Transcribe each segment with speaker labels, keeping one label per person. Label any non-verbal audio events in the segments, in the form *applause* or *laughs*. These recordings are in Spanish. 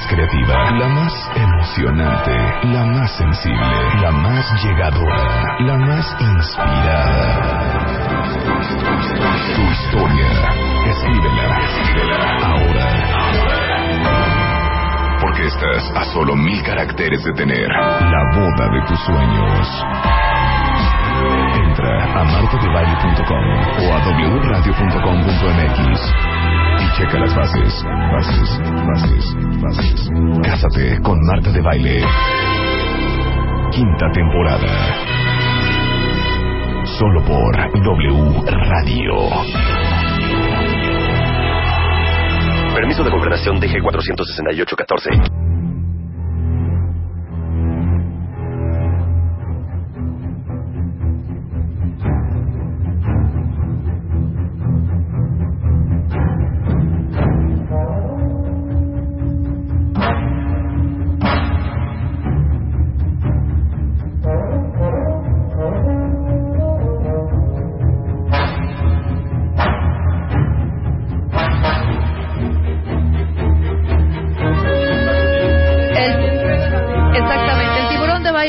Speaker 1: más creativa, la más emocionante, la más sensible, la más llegadora, la más inspirada. Tu historia, escríbela, escríbela ahora. Porque estás a solo mil caracteres de tener la boda de tus sueños. Entra a martadebaile.com o a wradio.com.mx checa las bases, bases, bases, bases. Cásate con Marta de Baile. Quinta temporada. Solo por W Radio.
Speaker 2: Permiso de gobernación DG 468-14.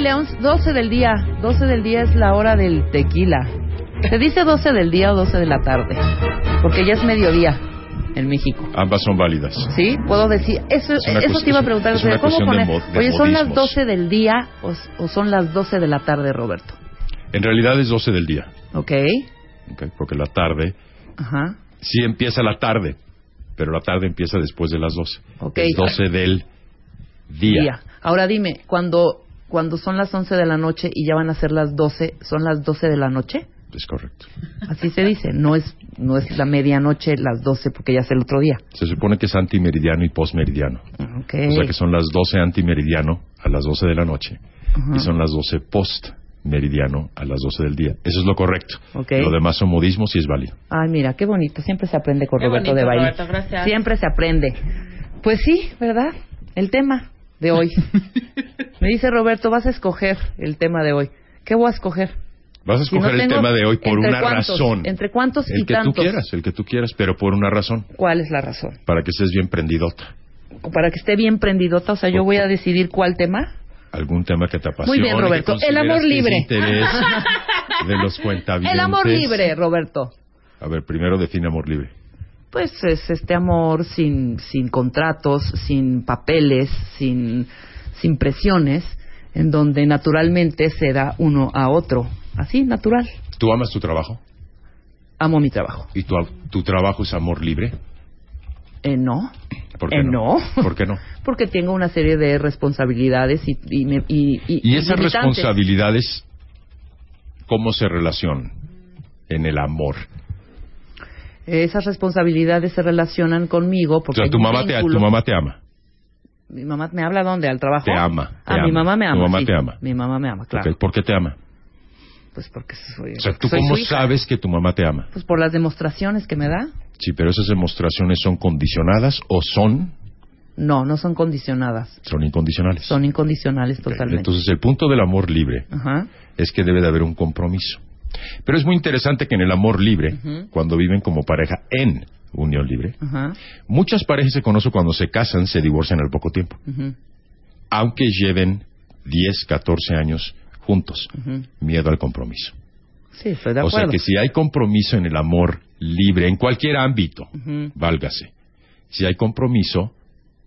Speaker 3: 11 12 del día. 12 del día es la hora del tequila. Se dice 12 del día o 12 de la tarde, porque ya es mediodía en México.
Speaker 4: Ambas son válidas.
Speaker 3: ¿Sí? Puedo decir, eso,
Speaker 4: Es
Speaker 3: eso te iba a preguntar,
Speaker 4: es una
Speaker 3: ¿cómo
Speaker 4: cuestión de
Speaker 3: poner?
Speaker 4: mod- de
Speaker 3: Oye, ¿son las
Speaker 4: modismos.
Speaker 3: 12 del día o, o son las 12 de la tarde, Roberto?
Speaker 4: En realidad es 12 del día,
Speaker 3: ¿Ok?
Speaker 4: ¿ok? porque la tarde,
Speaker 3: Ajá.
Speaker 4: sí empieza la tarde, pero la tarde empieza después de las 12.
Speaker 3: Ok.
Speaker 4: Es 12 del día.
Speaker 3: Día. Ahora dime, cuando, cuando son las 11 de la noche y ya van a ser las 12, ¿son las 12 de la noche?
Speaker 4: Es correcto.
Speaker 3: Así se dice, no es, no es la medianoche, las 12, porque ya es el otro día.
Speaker 4: Se supone que es antimeridiano y postmeridiano.
Speaker 3: Ok.
Speaker 4: O sea que son las 12 antimeridiano a las 12 de la noche
Speaker 3: Ajá.
Speaker 4: y son las 12 postmeridiano a las 12 del día. Eso es lo correcto.
Speaker 3: Ok.
Speaker 4: Lo demás son modismos y es válido.
Speaker 3: Ay, mira, qué bonito. Siempre se aprende con
Speaker 5: Qué
Speaker 3: Roberto
Speaker 5: bonito,
Speaker 3: de baile.
Speaker 5: Roberto, gracias.
Speaker 3: Siempre se aprende. Pues sí, ¿verdad? El tema de hoy. *laughs* Me dice Roberto, vas a escoger el tema de hoy. ¿Qué voy a escoger?
Speaker 4: Vas a
Speaker 3: Si no
Speaker 4: escoger el tema de hoy por
Speaker 3: ¿entre
Speaker 4: una
Speaker 3: cuántos?
Speaker 4: razón.
Speaker 3: ¿Entre cuántos
Speaker 4: El
Speaker 3: y
Speaker 4: que
Speaker 3: tantos?
Speaker 4: tú quieras, el que tú quieras, pero por una razón.
Speaker 3: ¿Cuál es la razón?
Speaker 4: Para que estés bien prendidota.
Speaker 3: Para que esté bien prendidota, o sea, yo voy a decidir cuál tema.
Speaker 4: Algún tema que te apasione.
Speaker 3: Muy bien, Roberto. El amor libre. *laughs*
Speaker 4: de los cuentavientes.
Speaker 3: El amor libre, Roberto.
Speaker 4: A ver, primero define amor libre.
Speaker 3: Pues es este amor sin, sin contratos, sin papeles, sin, sin presiones, en donde naturalmente se da uno a otro. Así, natural.
Speaker 4: ¿Tú amas tu trabajo?
Speaker 3: Amo mi trabajo.
Speaker 4: ¿Y tu, tu trabajo es amor libre?
Speaker 3: Eh, no.
Speaker 4: ¿Por qué
Speaker 3: Eh,
Speaker 4: no?
Speaker 3: no.
Speaker 4: ¿Por qué no? *laughs*
Speaker 3: Porque tengo una serie de responsabilidades y, y, me- y, y-
Speaker 4: Y esas
Speaker 3: limitantes.
Speaker 4: responsabilidades, ¿cómo se relacionan en el amor?
Speaker 3: Esas responsabilidades se relacionan conmigo
Speaker 4: O
Speaker 3: porque
Speaker 4: sea,
Speaker 3: hay
Speaker 4: tu mamá, te, tu mamá te ama.
Speaker 3: Mi mamá me habla dónde, al trabajo.
Speaker 4: Te ama, te
Speaker 3: ah, mi
Speaker 4: ama.
Speaker 3: mamá me
Speaker 4: Tu
Speaker 3: ama.
Speaker 4: mamá
Speaker 3: sí.
Speaker 4: te ama.
Speaker 3: Mi mamá me ama, claro.
Speaker 4: Ok, ¿Por qué te ama?
Speaker 3: Pues porque soy.
Speaker 4: O sea, ¿tú cómo sabes que tu mamá te ama?
Speaker 3: Pues por las demostraciones que me da.
Speaker 4: Sí, pero esas demostraciones son condicionadas o son,
Speaker 3: No, no son condicionadas.
Speaker 4: son incondicionales.
Speaker 3: Son incondicionales
Speaker 4: Ok,
Speaker 3: totalmente.
Speaker 4: Entonces, el punto del amor libre
Speaker 3: Ajá.
Speaker 4: es que debe de haber un compromiso. Pero es muy interesante que en el amor libre, cuando viven como pareja en unión libre, muchas parejas se conocen cuando se casan, se divorcian al poco tiempo, aunque lleven 10, 14 años juntos. Miedo al compromiso.
Speaker 3: Sí, estoy de
Speaker 4: O
Speaker 3: acuerdo.
Speaker 4: sea que si hay compromiso en el amor libre, en cualquier ámbito, válgase. Si hay compromiso,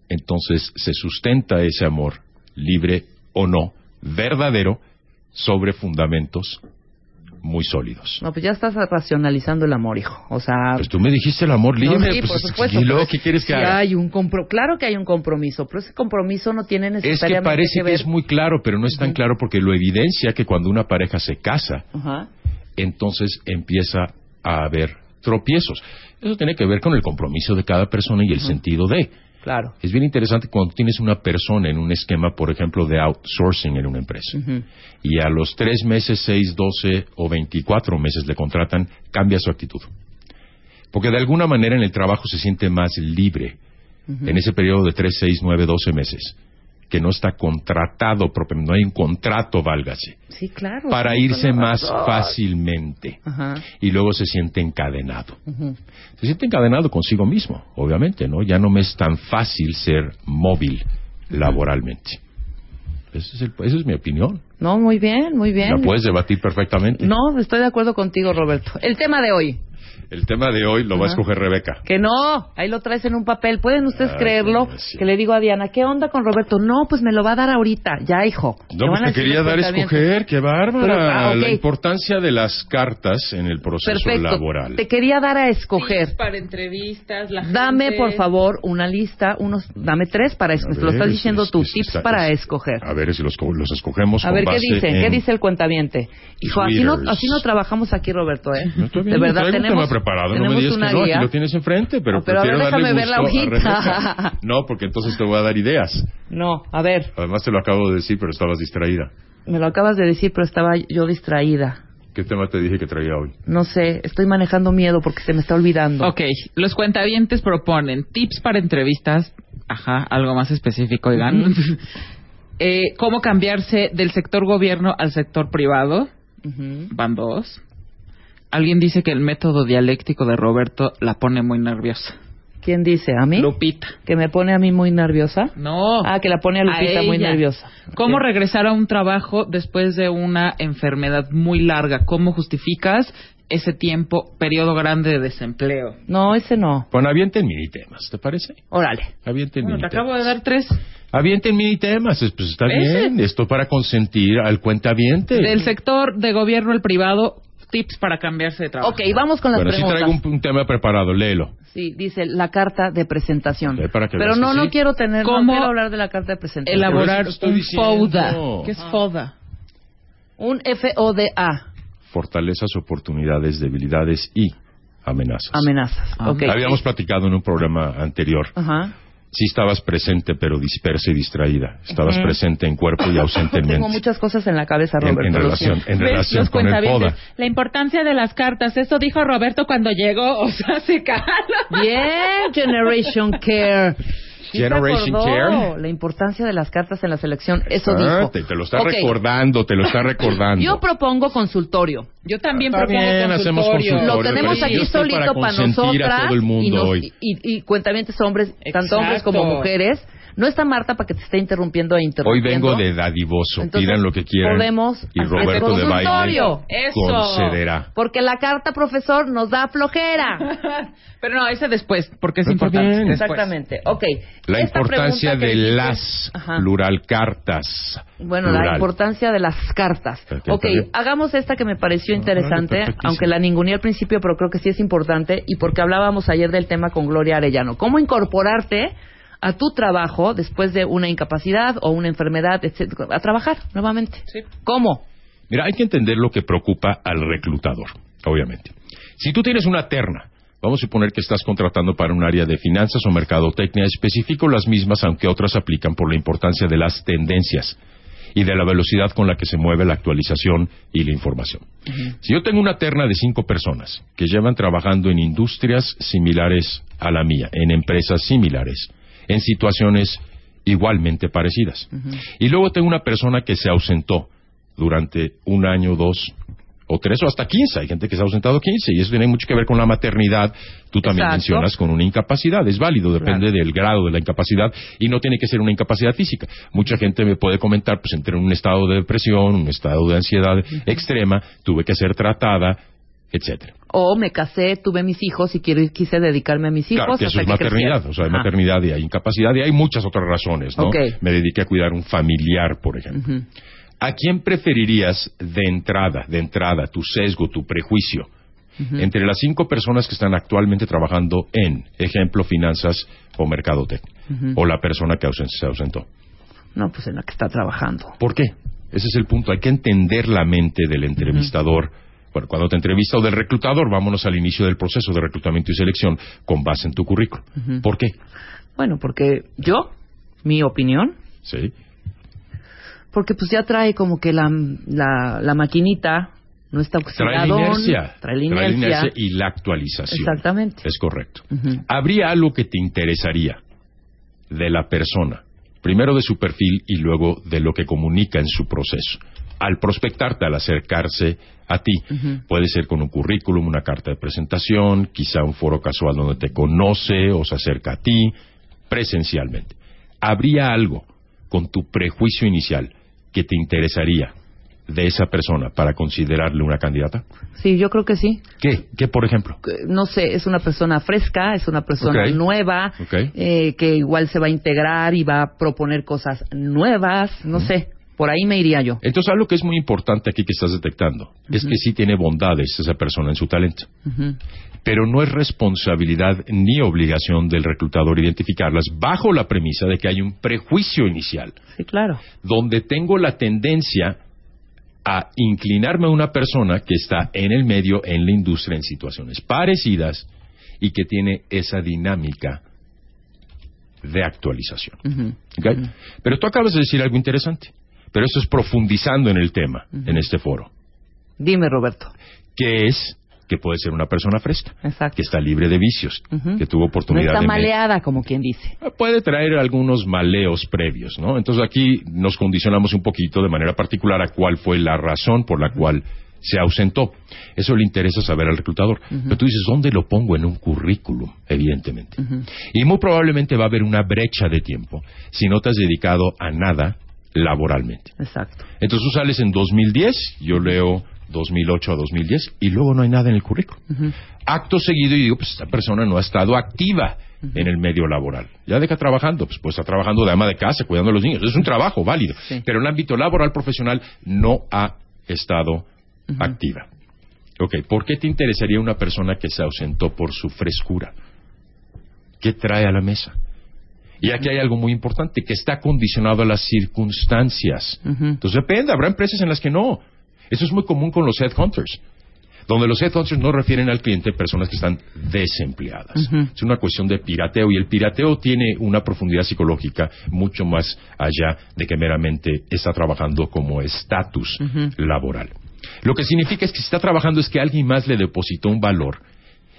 Speaker 4: entonces se sustenta ese amor, libre o no, verdadero, sobre fundamentos muy sólidos.
Speaker 3: No, pues ya estás racionalizando el amor, hijo. O sea.
Speaker 4: Pues tú me dijiste el amor libre,
Speaker 3: no, sí,
Speaker 4: pues,
Speaker 3: por supuesto.
Speaker 4: ¿y luego qué quieres que
Speaker 3: sí
Speaker 4: haga?
Speaker 3: hay un compro claro que hay un compromiso, pero ese compromiso no tiene
Speaker 4: Es que
Speaker 3: necesariamente
Speaker 4: parece que
Speaker 3: ver.
Speaker 4: es muy claro, pero no es tan claro porque lo evidencia que cuando una pareja se casa, entonces empieza a haber tropiezos. Eso tiene que ver con el compromiso de cada persona y el sentido de.
Speaker 3: Claro.
Speaker 4: Es bien interesante cuando tienes una persona en un esquema, por ejemplo, de outsourcing en una empresa. Y a los tres meses, seis, doce o veinticuatro meses le contratan, cambia su actitud. Porque de alguna manera en el trabajo se siente más libre en ese periodo de tres, seis, nueve, doce meses, que no está contratado propiamente, no hay un contrato, válgase,
Speaker 3: Sí, claro.
Speaker 4: para irse más
Speaker 3: razón.
Speaker 4: fácilmente.
Speaker 3: Ajá.
Speaker 4: Y luego se siente encadenado. Se siente encadenado consigo mismo, obviamente, ¿no? Ya no me es tan fácil ser móvil laboralmente. Ese es el- esa es mi opinión.
Speaker 3: No, muy bien, muy bien.
Speaker 4: La puedes debatir perfectamente.
Speaker 3: No, estoy de acuerdo contigo, Roberto. El tema de hoy.
Speaker 4: El tema de hoy lo va a escoger Rebeca.
Speaker 3: Que no, ahí lo traes en un papel. ¿Pueden ustedes
Speaker 4: Ay,
Speaker 3: creerlo?
Speaker 4: sí.
Speaker 3: Que le digo a Diana, ¿qué onda con Roberto? No, pues me lo va a dar ahorita. Ya, hijo.
Speaker 4: No, pues te quería dar a escoger, qué bárbara.
Speaker 3: Pero, ah.
Speaker 4: La importancia de las cartas en el proceso
Speaker 3: Perfecto.
Speaker 4: laboral.
Speaker 3: Te quería dar a escoger.
Speaker 5: Tips para entrevistas, la
Speaker 3: Dame,
Speaker 5: gente-
Speaker 3: por favor, una lista, unos, dame tres para escoger. Lo estás
Speaker 4: es-
Speaker 3: diciendo
Speaker 4: es-
Speaker 3: tú,
Speaker 4: es-
Speaker 3: tips
Speaker 4: está-
Speaker 3: para
Speaker 4: es-
Speaker 3: escoger.
Speaker 4: A ver si los, co- los escogemos
Speaker 3: A
Speaker 4: con
Speaker 3: ver, ¿qué
Speaker 4: base
Speaker 3: dice?
Speaker 4: en-
Speaker 3: ¿Qué dice el cuentaviente? Hijo, así no, así no trabajamos aquí, Roberto, ¿eh?
Speaker 4: No, está bien,
Speaker 3: de verdad, tenemos,
Speaker 4: tema preparado. No me digas que no,
Speaker 3: guía.
Speaker 4: aquí lo tienes enfrente, pero,
Speaker 3: No, pero a ver,
Speaker 4: prefiero darle
Speaker 3: déjame ver la
Speaker 4: gusto a
Speaker 3: hojita.
Speaker 4: No, porque entonces te voy a dar ideas.
Speaker 3: No, a ver,
Speaker 4: Además te lo acabo de decir, pero estabas distraída.
Speaker 3: me lo acabas de decir, pero estaba yo distraída.
Speaker 4: ¿Qué tema te dije que traía hoy?
Speaker 3: No sé, estoy manejando miedo porque se me está olvidando.
Speaker 5: Ok, los cuentavientes proponen tips para entrevistas. Ajá, algo más específico, oigan. *laughs* Eh, ¿Cómo cambiarse del sector gobierno al sector privado?
Speaker 3: Ujú.
Speaker 5: Van dos. Alguien dice que el método dialéctico de Roberto la pone muy nerviosa.
Speaker 3: ¿Quién dice? ¿A mí?
Speaker 5: Lupita.
Speaker 3: ¿Que me pone a mí muy nerviosa?
Speaker 5: No.
Speaker 3: Ah, que la pone a Lupita muy nerviosa.
Speaker 5: ¿Cómo regresar a un trabajo después de una enfermedad muy larga? ¿Cómo justificas ese tiempo, periodo grande de desempleo?
Speaker 3: No, ese no.
Speaker 4: Bueno, avienten mini temas, ¿te parece?
Speaker 3: Órale.
Speaker 4: Avienten
Speaker 5: Bueno, te
Speaker 4: mini
Speaker 5: acabo de
Speaker 4: temas.
Speaker 5: dar tres.
Speaker 4: Avienten mini temas, es- pues está
Speaker 5: Ese.
Speaker 4: bien. Esto para consentir al cuentaviente.
Speaker 5: Del sector de gobierno al privado, tips para cambiarse de trabajo.
Speaker 3: Ok, vamos con las
Speaker 4: Bueno, sí
Speaker 3: preguntas.
Speaker 4: traigo un, un tema preparado, léelo.
Speaker 3: Sí, dice la carta de presentación.
Speaker 4: Para que
Speaker 3: Pero
Speaker 4: veas
Speaker 3: no,
Speaker 4: que
Speaker 3: no
Speaker 4: sí.
Speaker 3: quiero tener, no
Speaker 5: ¿Cómo
Speaker 3: quiero hablar de la carta de presentación.
Speaker 5: Elaborar
Speaker 4: Pero
Speaker 5: un
Speaker 4: diciendo.
Speaker 5: FODA. ¿Qué es FODA?
Speaker 3: Un FODA,
Speaker 4: Fortalezas, oportunidades, debilidades y amenazas.
Speaker 3: amenazas.
Speaker 5: Ah.
Speaker 3: Ok.
Speaker 4: Habíamos platicado en un programa anterior.
Speaker 3: Ajá.
Speaker 4: Sí estabas presente, pero dispersa y distraída. Estabas presente en cuerpo y ausente en *laughs*
Speaker 3: Tengo
Speaker 4: mente.
Speaker 3: muchas cosas en la cabeza, Roberto.
Speaker 4: en relación, con el.
Speaker 5: La importancia de las cartas. Eso dijo Roberto cuando llegó. O sea, *laughs* se cala.
Speaker 3: Bien, Generation Care. Sí
Speaker 4: Generation Care.
Speaker 3: La importancia de las cartas en la selección. Eso
Speaker 4: Ah,
Speaker 3: dijo.
Speaker 4: te, te lo está
Speaker 3: Ok.
Speaker 4: recordando, te lo está *laughs* recordando.
Speaker 3: Yo propongo consultorio.
Speaker 5: Yo también
Speaker 4: Está
Speaker 5: propongo
Speaker 4: bien, hacemos
Speaker 5: consultorio.
Speaker 4: consultorio.
Speaker 3: Lo tenemos aquí solito
Speaker 4: para
Speaker 3: para,
Speaker 4: consentir a
Speaker 3: nosotras
Speaker 4: todo el mundo
Speaker 3: y, nos-
Speaker 4: hoy.
Speaker 3: y, y cuentavientes hombres, tanto hombres como
Speaker 5: Exacto.
Speaker 3: mujeres. No está Marta para que te esté interrumpiendo e
Speaker 4: Hoy
Speaker 3: interrumpiendo.
Speaker 4: vengo de dadivoso.
Speaker 3: Entonces,
Speaker 4: Pidan lo que quieran.
Speaker 3: podemos
Speaker 4: y Roberto de baile concederá.
Speaker 3: Porque la carta, profesor, nos da flojera. *laughs*
Speaker 5: Pero no, ese después, porque es importante.
Speaker 4: bien.
Speaker 3: Exactamente. Ok.
Speaker 4: La
Speaker 3: Esta
Speaker 4: importancia de las,
Speaker 3: Ajá.
Speaker 4: plural, cartas.
Speaker 3: Bueno, la importancia de las cartas.
Speaker 4: Ok,
Speaker 3: hagamos esta que me pareció
Speaker 4: Ah,
Speaker 3: interesante, aunque la ninguneé al principio, pero creo que sí es importante y porque hablábamos ayer del tema con Gloria Arellano. ¿Cómo incorporarte a tu trabajo después de una incapacidad o una enfermedad, etcétera, a trabajar nuevamente?
Speaker 5: Sí.
Speaker 3: ¿Cómo?
Speaker 4: Mira, hay que entender lo que preocupa al reclutador, obviamente. Si tú tienes una terna, vamos a suponer que estás contratando para un área de finanzas o mercadotecnia, especifico las mismas, aunque otras aplican por la importancia de las tendencias y de la velocidad con la que se mueve la actualización y la información. Si yo tengo una terna de cinco personas que llevan trabajando en industrias similares a la mía, en empresas similares, en situaciones igualmente parecidas, y luego tengo una persona que se ausentó durante un año, dos o tres o hasta quince. Hay gente que se ha ausentado quince y eso tiene mucho que ver con la maternidad. Tú también
Speaker 3: Exacto.
Speaker 4: mencionas con una incapacidad. Es válido, depende del grado de la incapacidad y no tiene que ser una incapacidad física. Mucha gente me puede comentar, pues entré en un estado de depresión, un estado de ansiedad extrema, tuve que ser tratada, etcétera.
Speaker 3: O me casé, tuve mis hijos y quiero, quise dedicarme a mis hijos.
Speaker 4: Claro, que eso es maternidad,
Speaker 3: crecieron.
Speaker 4: o sea, hay maternidad y hay incapacidad y hay muchas otras razones, ¿no? Me dediqué a cuidar un familiar, por ejemplo. ¿A quién preferirías de entrada, de entrada, tu sesgo, tu prejuicio, entre las cinco personas que están actualmente trabajando en, ejemplo, finanzas o mercadotecnia, o la persona que ausen- se ausentó?
Speaker 3: No, pues en la que está trabajando.
Speaker 4: ¿Por qué? Ese es el punto. Hay que entender la mente del entrevistador. Bueno, cuando te entrevista o del reclutador, vámonos al inicio del proceso de reclutamiento y selección con base en tu currículum. ¿Por qué?
Speaker 3: Bueno, porque yo, mi opinión,
Speaker 4: Sí.
Speaker 3: porque pues ya trae como que la, la, la maquinita no está
Speaker 4: Trae la
Speaker 3: oxidadón,
Speaker 4: inercia.
Speaker 3: trae la inercia.
Speaker 4: y la actualización.
Speaker 3: Exactamente.
Speaker 4: Es correcto. ¿Habría algo que te interesaría de la persona? Primero de su perfil y luego de lo que comunica en su proceso. Al prospectarte, al acercarse a ti, puede ser con un currículum, una carta de presentación, quizá un foro casual donde te conoce o se acerca a ti, presencialmente. ¿Habría algo con tu prejuicio inicial que te interesaría de esa persona para considerarle una candidata?
Speaker 3: Sí, yo creo que sí.
Speaker 4: ¿Qué? ¿Qué, por ejemplo?
Speaker 3: No sé, es una persona fresca, es una persona nueva, eh, que igual se va a integrar y va a proponer cosas nuevas, no sé, por ahí me iría yo.
Speaker 4: Entonces, algo que es muy importante aquí que estás detectando es que sí tiene bondades esa persona en su talento. Pero no es responsabilidad ni obligación del reclutador identificarlas bajo la premisa de que hay un prejuicio inicial,
Speaker 3: Sí, claro.
Speaker 4: donde tengo la tendencia a inclinarme a una persona que está en el medio, en la industria, en situaciones parecidas y que tiene esa dinámica de actualización. ¿ok? Pero tú acabas de decir algo interesante, pero eso es profundizando en el tema, en este foro,
Speaker 3: Dime, Roberto.
Speaker 4: que es que puede ser una persona fresca,
Speaker 3: Exacto.
Speaker 4: que está libre de vicios, que tuvo
Speaker 3: No
Speaker 4: oportunidad
Speaker 3: está
Speaker 4: de...
Speaker 3: maleada, como quien dice.
Speaker 4: Puede traer algunos maleos previos, ¿no? Entonces aquí nos condicionamos un poquito de manera particular a cuál fue la razón por la cual se ausentó. Eso le interesa saber al reclutador. Pero tú dices, ¿dónde lo pongo en un currículum? Evidentemente. Y muy probablemente va a haber una brecha de tiempo si no te has dedicado a nada laboralmente.
Speaker 3: Exacto.
Speaker 4: Entonces tú sales en 2010, yo leo 2008 a 2010 y luego no hay nada en el currículum. Acto seguido y digo, pues esta persona no ha estado activa en el medio laboral. Ya deja trabajando, pues, pues está trabajando de ama de casa, cuidando a los niños. Es un trabajo válido.
Speaker 3: Sí.
Speaker 4: Pero en el ámbito laboral profesional no ha estado activa. Ok, ¿por qué te interesaría una persona que se ausentó por su frescura? ¿Qué trae a la mesa? Y aquí hay algo muy importante, que está condicionado a las circunstancias. Entonces depende, habrá empresas en las que no. Eso es muy común con los headhunters. Donde los headhunters no refieren al cliente personas que están desempleadas. Es una cuestión de pirateo y el pirateo tiene una profundidad psicológica mucho más allá de que meramente está trabajando como estatus laboral. Lo que significa es que si está trabajando es que alguien más le depositó un valor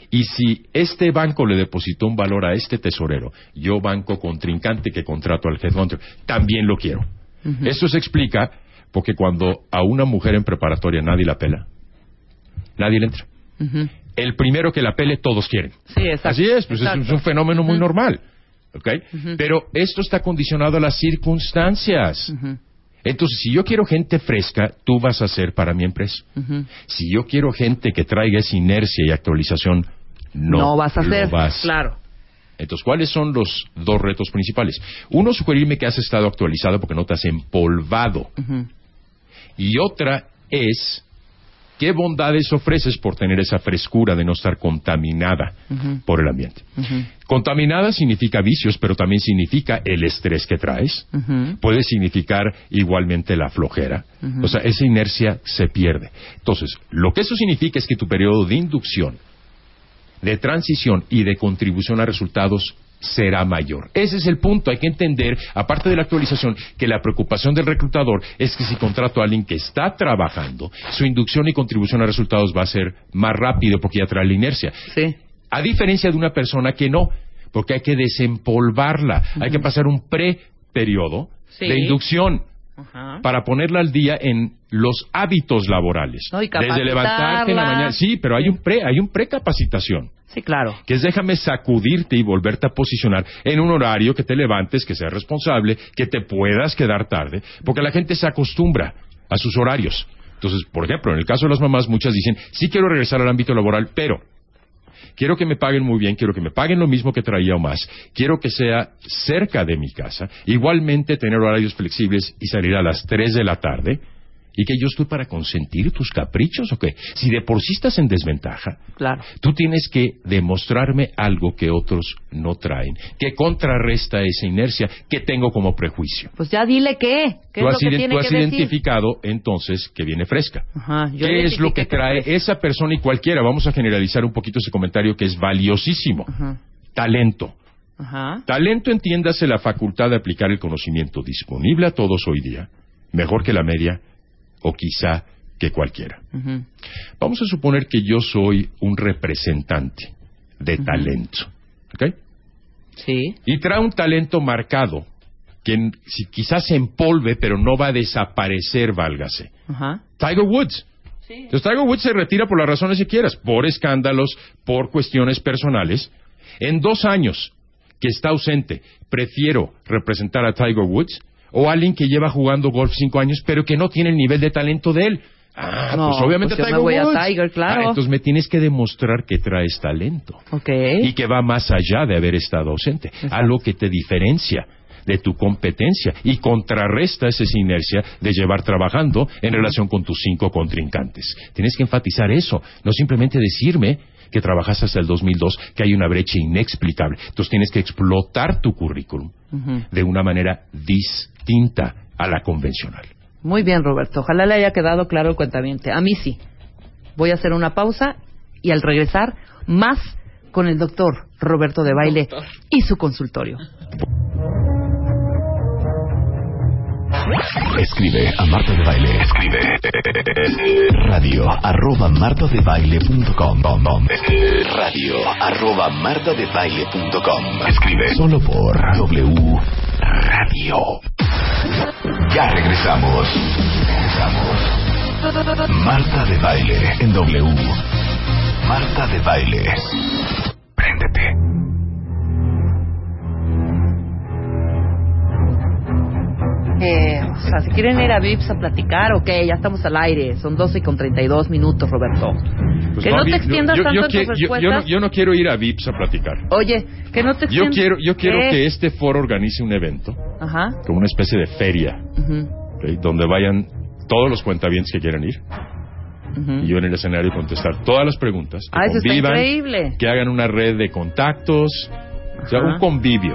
Speaker 4: y si este banco le depositó un valor a este tesorero, yo banco contrincante que contrato al headhunter, también lo quiero. Eso se explica porque cuando a una mujer en preparatoria nadie la pela, nadie le entra. El primero que la pele todos quieren.
Speaker 3: Sí, exacto.
Speaker 4: Así es, pues es,
Speaker 3: Exacto.
Speaker 4: es un fenómeno muy normal. ¿ok? Pero esto está condicionado a las circunstancias. Entonces, si yo quiero gente fresca, tú vas a ser para mi empresa. Si yo quiero gente que traiga esa inercia y actualización, no,
Speaker 3: No, vas a hacer.
Speaker 4: vas.
Speaker 3: Claro.
Speaker 4: Entonces, ¿cuáles son los dos retos principales? Uno, sugerirme que has estado actualizado porque no te has empolvado. Y otra es, ¿qué bondades ofreces por tener esa frescura de no estar contaminada por el ambiente? Contaminada significa vicios, pero también significa el estrés que traes. Puede significar igualmente la flojera. O sea, esa inercia se pierde. Entonces, lo que eso significa es que tu periodo de inducción, de transición y de contribución a resultados será mayor. Ese es el punto. Hay que entender, aparte de la actualización, que la preocupación del reclutador es que si contrato a alguien que está trabajando, su inducción y contribución a resultados va a ser más rápido porque ya trae la inercia.
Speaker 3: Sí.
Speaker 4: A diferencia de una persona que no, porque hay que desempolvarla, hay que pasar un pre-periodo
Speaker 3: Sí.
Speaker 4: de inducción
Speaker 3: Ajá.
Speaker 4: para ponerla al día en los hábitos laborales.
Speaker 3: No, y
Speaker 4: Desde levantarte en la mañana. Sí, pero hay un pre, hay un precapacitación.
Speaker 3: Sí, claro.
Speaker 4: Que es déjame sacudirte y volverte a posicionar en un horario que te levantes, que seas responsable, que te puedas quedar tarde, porque la gente se acostumbra a sus horarios. Entonces, por ejemplo, en el caso de las mamás, muchas dicen, sí quiero regresar al ámbito laboral, pero quiero que me paguen muy bien, quiero que me paguen lo mismo que traía o más, quiero que sea cerca de mi casa, igualmente tener horarios flexibles y salir a las 3 de la tarde, y que yo estoy para consentir tus caprichos o qué. Si de por sí estás en desventaja,
Speaker 3: Claro.
Speaker 4: tú tienes que demostrarme algo que otros no traen, que contrarresta esa inercia que tengo como prejuicio.
Speaker 3: Pues ya dile qué. ¿Qué
Speaker 4: Tú
Speaker 3: es
Speaker 4: has,
Speaker 3: lo que
Speaker 4: iden-
Speaker 3: tiene
Speaker 4: tú has
Speaker 3: que decir?
Speaker 4: identificado entonces que viene fresca.
Speaker 3: Ajá, yo
Speaker 4: ¿Qué es lo que trae
Speaker 3: fresca.
Speaker 4: esa persona y cualquiera? Vamos a generalizar un poquito ese comentario que es valiosísimo.
Speaker 3: Ajá.
Speaker 4: Talento.
Speaker 3: Ajá.
Speaker 4: Talento entiéndase la facultad de aplicar el conocimiento disponible a todos hoy día, mejor que la media o quizá que cualquiera. Vamos a suponer que yo soy un representante de talento. ¿ok?
Speaker 3: Sí.
Speaker 4: Y trae un talento marcado que quizás se empolve, pero no va a desaparecer, válgase. Tiger Woods. Entonces Tiger Woods se retira por las razones que quieras, por escándalos, por cuestiones personales. En dos años que está ausente, prefiero representar a Tiger Woods O alguien que lleva jugando golf cinco años, pero que no tiene el nivel de talento de él. Ah,
Speaker 3: No,
Speaker 4: pues obviamente
Speaker 3: pues
Speaker 4: Tiger
Speaker 3: voy a. Tiger, claro.
Speaker 4: Ah, entonces me tienes que demostrar que traes talento
Speaker 3: Ok.
Speaker 4: y que va más allá de haber estado ausente, algo que te diferencia de tu competencia y contrarresta esa inercia de llevar trabajando en relación con tus cinco contrincantes. Tienes que enfatizar eso, no simplemente decirme que trabajas hasta el 2002, que hay una brecha inexplicable. Entonces tienes que explotar tu currículum de una manera distinta a la convencional.
Speaker 3: Muy bien, Roberto. Ojalá le haya quedado claro el cuentamiento. A mí sí. Voy a hacer una pausa y al regresar, más con el doctor Roberto de Baile y su consultorio.
Speaker 1: Escribe a Marta de Baile. Escribe radio arroba martadebaile.com radio arroba martadebaile.com Escribe solo por W Radio. Ya regresamos. Regresamos. Marta de Baile en W. Marta de Baile.
Speaker 3: Quieren ir a VIPS a platicar, ok, ya estamos al aire. Son 12 con 32 minutos, Roberto.
Speaker 4: Pues
Speaker 3: que no, te extiendas
Speaker 4: yo- yo-
Speaker 3: tanto
Speaker 4: yo
Speaker 3: en tus
Speaker 4: yo- yo no-
Speaker 3: respuestas.
Speaker 4: yo no quiero ir a VIPS a platicar.
Speaker 3: Oye, que no te
Speaker 4: Yo
Speaker 3: extiendas.
Speaker 4: quiero, yo quiero
Speaker 3: ¿Qué?
Speaker 4: que este foro organice un evento,
Speaker 3: Ajá.
Speaker 4: como una especie de feria,
Speaker 3: ujú,
Speaker 4: ¿ok? donde vayan todos los cuentavientes que quieran ir,
Speaker 3: ujú.
Speaker 4: y yo en el escenario contestar todas las preguntas, que
Speaker 3: Ah, eso está
Speaker 4: convivan,
Speaker 3: increíble.
Speaker 4: que hagan una red de contactos, o sea, un convivio,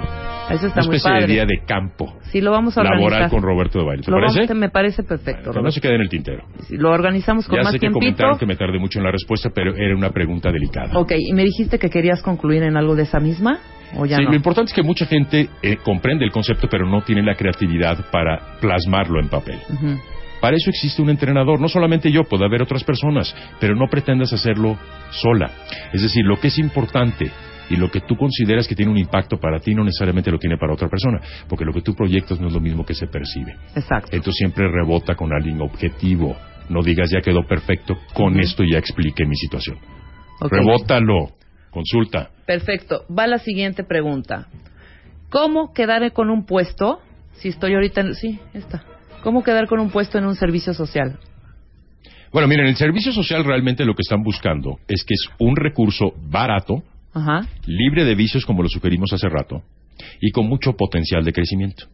Speaker 3: Eso está
Speaker 4: una
Speaker 3: muy
Speaker 4: especie
Speaker 3: padre.
Speaker 4: de día de campo
Speaker 3: Sí, lo vamos a
Speaker 4: laboral
Speaker 3: organizar.
Speaker 4: con Roberto de Baile. ¿Te
Speaker 3: Lo vamos-
Speaker 4: parece?
Speaker 3: me parece perfecto,
Speaker 4: Que no se quede en el tintero.
Speaker 3: Si Lo organizamos con
Speaker 4: Ya
Speaker 3: más
Speaker 4: sé que comentaron que me tardé mucho en la respuesta, pero era una pregunta delicada.
Speaker 3: Ok, ¿y me dijiste que querías concluir en algo de esa misma? ¿O ya
Speaker 4: Sí,
Speaker 3: no?
Speaker 4: lo importante es que mucha gente eh, comprende el concepto, pero no tiene la creatividad para plasmarlo en papel.
Speaker 3: Ujú.
Speaker 4: Para eso existe un entrenador, no solamente yo, puede haber otras personas, pero no pretendas hacerlo sola. Es decir, lo que es importante y lo que tú consideras que tiene un impacto para ti no necesariamente lo tiene para otra persona, porque lo que tú proyectas no es lo mismo que se percibe.
Speaker 3: Exacto.
Speaker 4: Entonces siempre rebota con alguien objetivo. No digas ya quedó perfecto, con esto ya expliqué mi situación. Rebótalo, consulta.
Speaker 3: Perfecto. Va la siguiente pregunta. ¿Cómo quedar con un puesto si estoy ahorita en... Sí, está. ¿Cómo quedar con un puesto en un servicio social?
Speaker 4: Bueno, miren, el servicio social realmente lo que están buscando es que es un recurso barato,
Speaker 3: Ajá.
Speaker 4: libre de vicios como lo sugerimos hace rato, y con mucho potencial de crecimiento.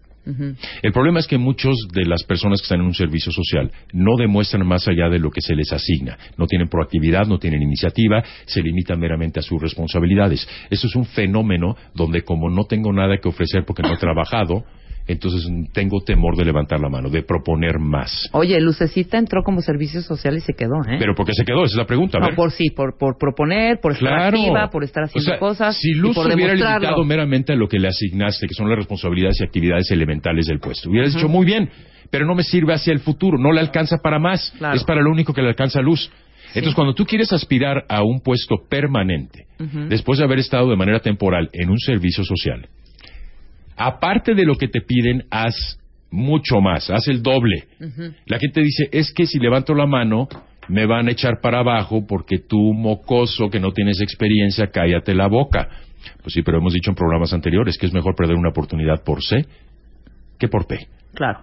Speaker 4: El problema es que muchos de las personas que están en un servicio social no demuestran más allá de lo que se les asigna. No tienen proactividad, no tienen iniciativa, se limitan meramente a sus responsabilidades. Eso es un fenómeno donde como no tengo nada que ofrecer porque no he trabajado, entonces tengo temor de levantar la mano, de proponer más.
Speaker 3: Oye, Lucecita entró como servicio social y se quedó, ¿eh?
Speaker 4: Pero ¿por qué se quedó? Esa es la pregunta.
Speaker 3: no, por sí, por, por proponer, por estar
Speaker 4: Claro.
Speaker 3: activa, por estar haciendo
Speaker 4: O sea,
Speaker 3: cosas
Speaker 4: Si
Speaker 3: y
Speaker 4: Luz
Speaker 3: por
Speaker 4: se hubiera limitado meramente a lo que le asignaste, que son las responsabilidades y actividades elementales del puesto, hubieras dicho muy bien, pero no me sirve hacia el futuro, no le alcanza para más,
Speaker 3: Claro.
Speaker 4: es para lo único que le alcanza Luz. Entonces, cuando tú quieres aspirar a un puesto permanente, después de haber estado de manera temporal en un servicio social, aparte de lo que te piden, haz mucho más, haz el doble. La gente dice, es que si levanto la mano, me van a echar para abajo porque tú, mocoso, que no tienes experiencia, cállate la boca. Pues sí, pero hemos dicho en programas anteriores que es mejor perder una oportunidad por C que por P.
Speaker 3: Claro.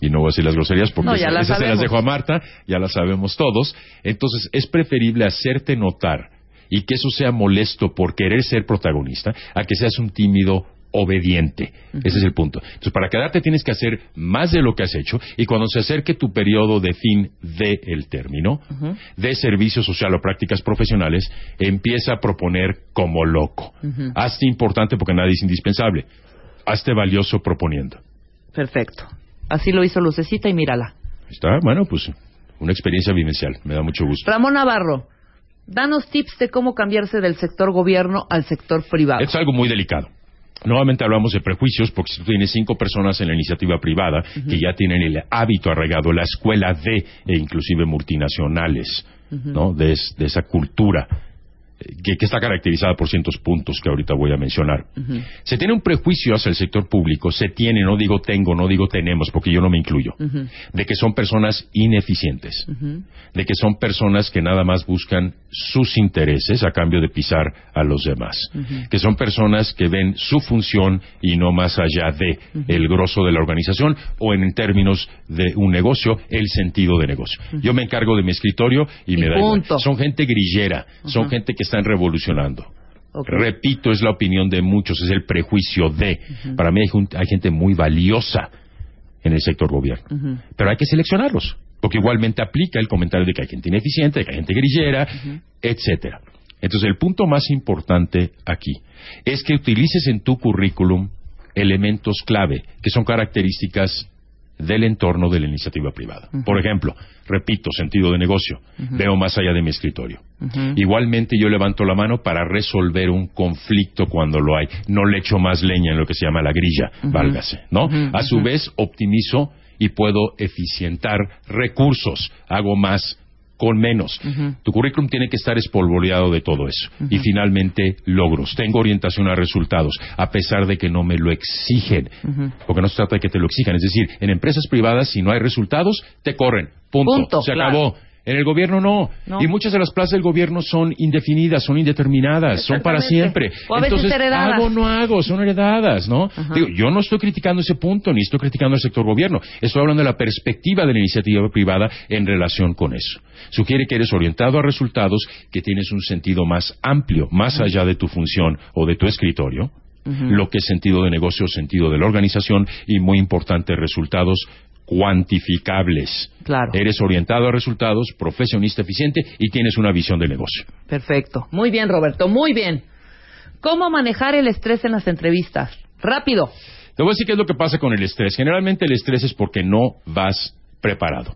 Speaker 4: Y no voy a decir las groserías porque
Speaker 3: No, ya
Speaker 4: esas se las dejo a Marta, ya las sabemos todos. Entonces es preferible hacerte notar y que eso sea molesto por querer ser protagonista a que seas un tímido obediente. Ese es el punto. Entonces, para quedarte tienes que hacer más de lo que has hecho y cuando se acerque tu periodo de fin de el término, de servicio social o prácticas profesionales, empieza a proponer como loco. Hazte importante porque nadie es indispensable. Hazte valioso proponiendo.
Speaker 3: Perfecto. Así lo hizo Lucecita y mírala.
Speaker 4: Está, bueno, pues una experiencia vivencial. Me da mucho gusto.
Speaker 3: Ramón Navarro, danos tips de cómo cambiarse del sector gobierno al sector privado.
Speaker 4: Es algo muy delicado. Nuevamente hablamos de prejuicios porque si tú tienes cinco personas en la iniciativa privada que ya tienen el hábito arraigado, la escuela de, e inclusive multinacionales, ¿no? De, es- de esa cultura que, que está caracterizada por cientos puntos que ahorita voy a mencionar. Se tiene un prejuicio hacia el sector público, se tiene, no digo tengo, no digo tenemos, porque yo no me incluyo, de que son personas ineficientes, de que son personas que nada más buscan sus intereses a cambio de pisar a los demás, que son personas que ven su función y no más allá de el grosso de la organización o en términos de un negocio, el sentido de negocio. Yo me encargo de mi escritorio y,
Speaker 3: Y
Speaker 4: me da igual. Son gente grillera, son gente que están revolucionando. Repito, es la opinión de muchos, es el prejuicio de. Para mí hay, gente muy valiosa en el sector gobierno, pero hay que seleccionarlos, porque igualmente aplica el comentario de que hay gente ineficiente, de que hay gente grillera, etcétera. Entonces, el punto más importante aquí es que utilices en tu currículum elementos clave, que son características del entorno de la iniciativa privada. Por ejemplo, repito, sentido de negocio. Veo más allá de mi escritorio. Igualmente yo levanto la mano para resolver un conflicto cuando lo hay. No le echo más leña en lo que se llama la grilla, válgase, ¿no? A su vez, optimizo y puedo eficientar recursos. Hago más con menos. Tu currículum tiene que estar espolvoreado de todo eso. Y finalmente, logros. Tengo orientación a resultados, a pesar de que no me lo exigen. Porque no se trata de que te lo exijan. Es decir, en empresas privadas, si no hay resultados, te corren. Punto.
Speaker 3: Punto,
Speaker 4: se
Speaker 3: claro.
Speaker 4: acabó. En el gobierno no.
Speaker 3: No.
Speaker 4: Y muchas de las plazas del gobierno son indefinidas, son indeterminadas, son para siempre.
Speaker 3: O a veces
Speaker 4: Entonces,
Speaker 3: heredadas.
Speaker 4: hago o no hago, son heredadas, ¿no? Digo, yo no estoy criticando ese punto, ni estoy criticando al sector gobierno. Estoy hablando de la perspectiva de la iniciativa privada en relación con eso. Sugiere que eres orientado a resultados, que tienes un sentido más amplio, más allá de tu función o de tu escritorio, lo que es sentido de negocio, sentido de la organización y, muy importante, resultados cuantificables.
Speaker 3: Claro.
Speaker 4: Eres orientado a resultados, profesionista eficiente y tienes una visión de negocio.
Speaker 3: Perfecto. Muy bien, Roberto, muy bien. ¿Cómo manejar el estrés en las entrevistas? Rápido.
Speaker 4: Te voy a decir qué es lo que pasa con el estrés. Generalmente el estrés es porque no vas preparado.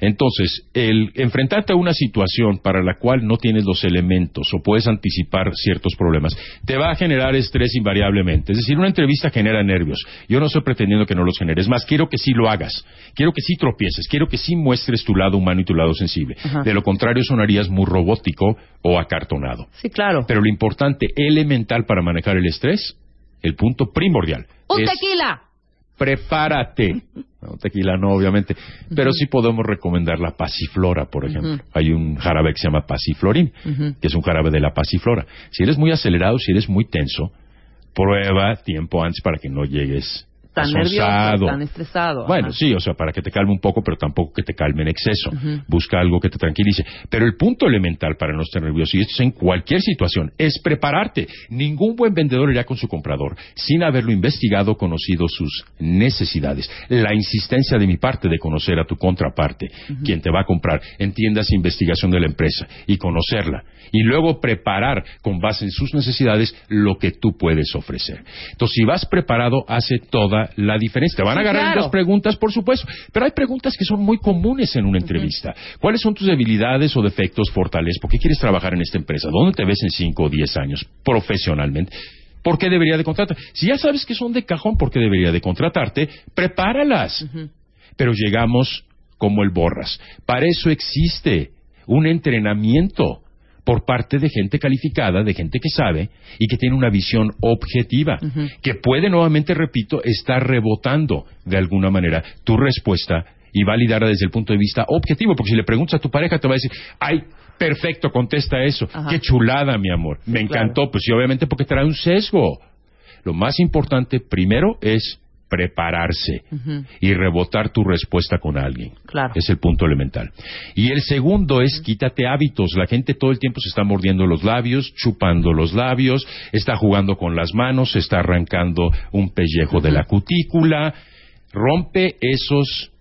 Speaker 4: Entonces, el enfrentarte a una situación para la cual no tienes los elementos o puedes anticipar ciertos problemas, te va a generar estrés invariablemente. Es decir, una entrevista genera nervios. Yo no estoy pretendiendo que no los generes. Más, quiero que sí lo hagas. Quiero que sí tropieces. Quiero que sí muestres tu lado humano y tu lado sensible. De lo contrario, sonarías muy robótico o acartonado.
Speaker 3: Sí, claro.
Speaker 4: Pero lo importante, elemental para manejar el estrés, el punto primordial,
Speaker 3: ¡Un
Speaker 4: es
Speaker 3: tequila!
Speaker 4: prepárate. *laughs* No, tequila no, obviamente. Pero sí podemos recomendar la pasiflora, por ejemplo. Hay un jarabe que se llama pasiflorín, que es un jarabe de la pasiflora. Si eres muy acelerado, si eres muy tenso, prueba tiempo antes para que no llegues
Speaker 3: Tan nervioso, tan estresado.
Speaker 4: Bueno,
Speaker 3: Ajá.
Speaker 4: sí, o sea, para que te calme un poco, pero tampoco que te calme en exceso. Busca algo que te tranquilice. Pero el punto elemental para no estar nervioso, y esto es en cualquier situación, es prepararte. Ningún buen vendedor irá con su comprador sin haberlo investigado, conocido sus necesidades. La insistencia de mi parte de conocer a tu contraparte, quien te va a comprar, entiendas investigación de la empresa y conocerla. Y luego preparar con base en sus necesidades lo que tú puedes ofrecer. Entonces, si vas preparado, hace toda la diferencia. Te van a agarrar
Speaker 3: claro.
Speaker 4: las preguntas, por supuesto, pero hay preguntas que son muy comunes en una entrevista. ¿Cuáles son tus debilidades o defectos, fortalezas? ¿Por qué quieres trabajar en esta empresa? ¿Dónde te ves en 5 o 10 años profesionalmente? ¿Por qué debería de contratarte? Si ya sabes que son de cajón, ¿por qué debería de contratarte? Prepáralas. Pero llegamos como el borras. Para eso existe un entrenamiento por parte de gente calificada, de gente que sabe y que tiene una visión objetiva, que puede nuevamente, repito, estar rebotando de alguna manera. Tu respuesta y validarla desde el punto de vista objetivo, porque si le preguntas a tu pareja te va a decir, ay, perfecto, contesta eso,
Speaker 3: Ajá.
Speaker 4: qué chulada, mi amor, me encantó, pues sí, obviamente porque trae un sesgo. Lo más importante primero es prepararse y rebotar tu respuesta con alguien.
Speaker 3: Claro.
Speaker 4: Es el punto elemental. Y el segundo es quítate hábitos. La gente todo el tiempo se está mordiendo los labios, chupando los labios, está jugando con las manos, se está arrancando un pellejo de la cutícula. Rompe esos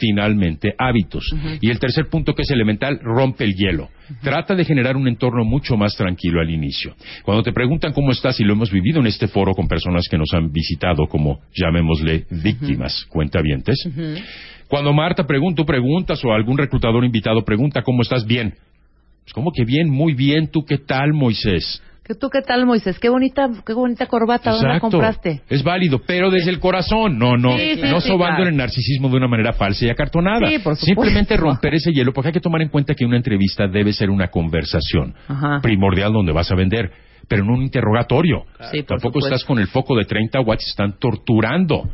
Speaker 4: finalmente hábitos. Y el tercer punto que es elemental, rompe el hielo. Trata de generar un entorno mucho más tranquilo al inicio. Cuando te preguntan cómo estás, y lo hemos vivido en este foro con personas que nos han visitado como, llamémosle, víctimas, cuentavientes. Cuando Marta pregunta, preguntas, o algún reclutador invitado pregunta, ¿cómo estás? Bien. Pues, ¿Cómo que bien? Muy bien. ¿Tú qué tal, Moisés?
Speaker 3: ¿Qué- ¿Tú qué tal, Moisés? Qué bonita, qué bonita corbata. ¿Dónde la compraste?
Speaker 4: Es válido, pero desde el corazón, no, no,
Speaker 3: Sí, sí,
Speaker 4: no
Speaker 3: sí,
Speaker 4: sobando
Speaker 3: claro.
Speaker 4: en el narcisismo de una manera falsa y acartonada.
Speaker 3: Por.
Speaker 4: Simplemente romper ese hielo, porque hay que tomar en cuenta que una entrevista debe ser una conversación
Speaker 3: Ajá.
Speaker 4: primordial donde vas a vender, pero no un interrogatorio. Tampoco
Speaker 3: supuesto.
Speaker 4: estás con el foco de 30 watts, están torturando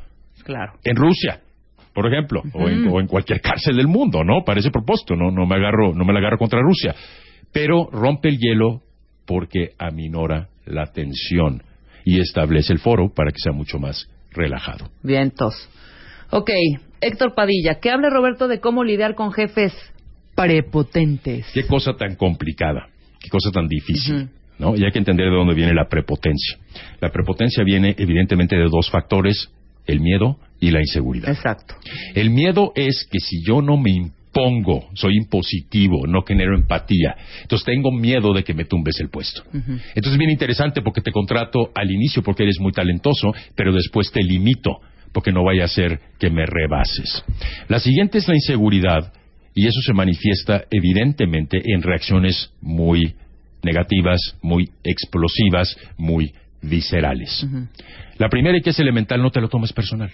Speaker 3: Claro.
Speaker 4: en Rusia. Por ejemplo, o, en, o en cualquier cárcel del mundo, ¿no? Para ese propósito, no, no me agarro, no me la agarro contra Rusia. Pero rompe el hielo porque aminora la tensión y establece el foro para que sea mucho más relajado.
Speaker 3: Vientos. Ok, Héctor Padilla, que hable Roberto de cómo lidiar con jefes prepotentes.
Speaker 4: Qué cosa tan complicada, qué cosa tan difícil. ¿no? Y hay que entender de dónde viene la prepotencia. La prepotencia viene evidentemente de dos factores, el miedo y la inseguridad.
Speaker 3: Exacto.
Speaker 4: El miedo es que si yo no me impongo, soy impositivo, no genero empatía, entonces tengo miedo de que me tumbes el puesto. Entonces es bien interesante porque te contrato al inicio porque eres muy talentoso, pero después te limito porque no vaya a ser que me rebases. La siguiente es la inseguridad y eso se manifiesta evidentemente en reacciones muy negativas, muy explosivas, muy viscerales. La primera y que es elemental, no te lo tomes personal.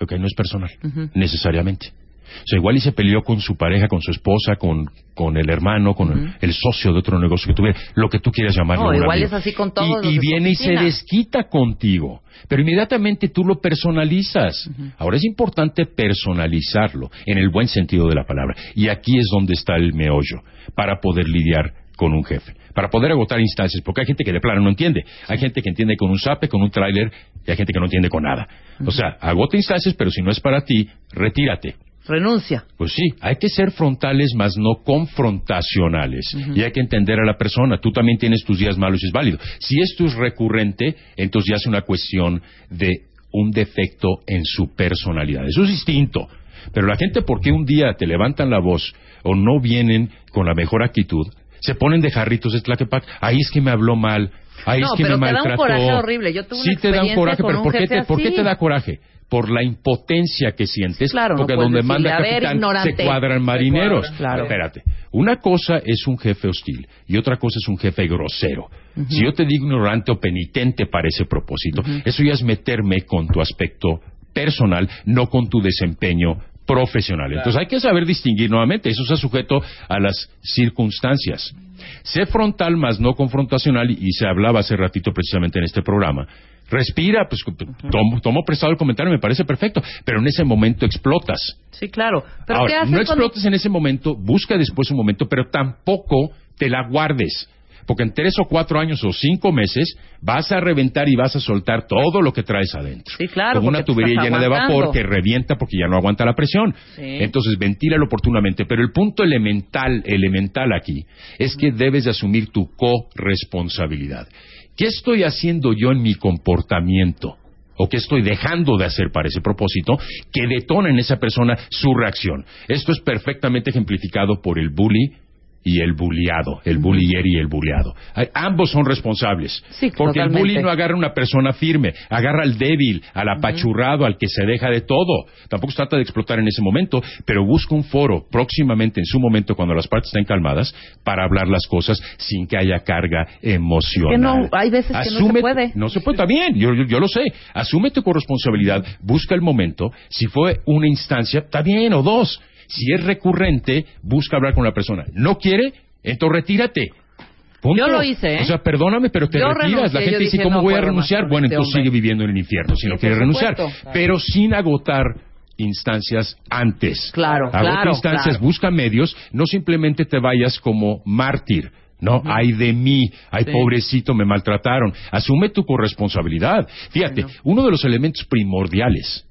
Speaker 4: Ok, no es personal, necesariamente. O sea, igual y se peleó con su pareja, con su esposa, con, con el hermano, con el, el socio de otro negocio que tuviera, lo que tú quieras llamarlo.
Speaker 3: No, igual es así con todos
Speaker 4: Y,
Speaker 3: los
Speaker 4: viene y se desquita contigo, pero inmediatamente tú lo personalizas. Ahora es importante personalizarlo, en el buen sentido de la palabra. Y aquí es donde está el meollo, para poder lidiar con un jefe, para poder agotar instancias, porque hay gente que de plano no entiende, hay gente que entiende con un zape, con un tráiler, y hay gente que no entiende con nada. O sea, agota instancias, pero si no es para ti, retírate.
Speaker 3: Renuncia.
Speaker 4: Pues sí, hay que ser frontales, más no confrontacionales. Y hay que entender a la persona. Tú también tienes tus días malos y es válido. Si esto es recurrente, entonces ya es una cuestión de un defecto en su personalidad. Eso es distinto. Pero la gente, porque un día te levantan la voz o no vienen con la mejor actitud, se ponen de jarritos de Tlaquepac. Ahí es que me habló mal. Ahí
Speaker 3: No,
Speaker 4: es que
Speaker 3: pero
Speaker 4: me
Speaker 3: te da un
Speaker 4: maltrató.
Speaker 3: coraje horrible. Yo tuve una
Speaker 4: sí te da un coraje, pero
Speaker 3: un
Speaker 4: ¿por qué, te, ¿por qué
Speaker 3: así.
Speaker 4: te da coraje? Por la impotencia que sientes.
Speaker 3: Claro,
Speaker 4: porque donde
Speaker 3: decirle,
Speaker 4: manda
Speaker 3: "A ver,
Speaker 4: capitán
Speaker 3: ignorante".
Speaker 4: se cuadran marineros.
Speaker 3: Claro.
Speaker 4: Espérate. Una cosa es un jefe hostil y otra cosa es un jefe grosero. Si yo te digo ignorante o penitente para ese propósito, eso ya es meterme con tu aspecto personal, no con tu desempeño profesional. Entonces hay que saber distinguir nuevamente. Eso está sujeto a las circunstancias. Sé frontal más no confrontacional y se hablaba hace ratito precisamente en este programa. Respira, pues tomo, tomo prestado el comentario, me parece perfecto, pero en ese momento explotas.
Speaker 3: Sí, claro. Pero
Speaker 4: Ahora,
Speaker 3: ¿qué haces
Speaker 4: no
Speaker 3: cuando-
Speaker 4: explotes en ese momento, busca después un momento, pero tampoco te la guardes. Porque en tres o cuatro años o cinco meses vas a reventar y vas a soltar todo lo que traes adentro.
Speaker 3: Sí, claro,
Speaker 4: Como una tubería llena de vapor que revienta porque ya no aguanta la presión.
Speaker 3: Sí.
Speaker 4: Entonces ventílalo oportunamente. Pero el punto elemental, elemental aquí, es que debes de asumir tu corresponsabilidad. ¿Qué estoy haciendo yo en mi comportamiento? o qué estoy dejando de hacer para ese propósito que detona en esa persona su reacción. Esto es perfectamente ejemplificado por el bully y el bulliado, el bullier y el bulleado. Ay, Ambos son responsables.
Speaker 3: Sí,
Speaker 4: porque el bully no agarra a una persona firme, agarra al débil, al apachurrado, al que se deja de todo. Tampoco se trata de explotar en ese momento, pero busca un foro próximamente, en su momento, cuando las partes estén calmadas, para hablar las cosas sin que haya carga emocional.
Speaker 3: Que no, hay veces que no se puede.
Speaker 4: No se puede, está bien, yo, yo- yo lo sé. Asume tu corresponsabilidad, busca el momento. Si fue una instancia, está bien, o dos. Si es recurrente, busca hablar con la persona. ¿No quiere? Entonces retírate. Punto.
Speaker 3: Yo lo hice, ¿eh?
Speaker 4: O sea, perdóname, pero te
Speaker 3: Yo
Speaker 4: retiras.
Speaker 3: renuncié,
Speaker 4: la gente dice,
Speaker 3: dije,
Speaker 4: ¿cómo
Speaker 3: no
Speaker 4: voy a
Speaker 3: más
Speaker 4: renunciar? Bueno,
Speaker 3: este
Speaker 4: entonces
Speaker 3: hombre.
Speaker 4: sigue viviendo en el infierno si no quiere renunciar. Pero sin agotar instancias antes.
Speaker 3: Claro,
Speaker 4: Agota
Speaker 3: claro,
Speaker 4: instancias,
Speaker 3: claro.
Speaker 4: busca medios, no simplemente te vayas como mártir. No, ay de mí, ay
Speaker 3: Sí.
Speaker 4: pobrecito, me maltrataron. Asume tu corresponsabilidad. Fíjate, uno de los elementos primordiales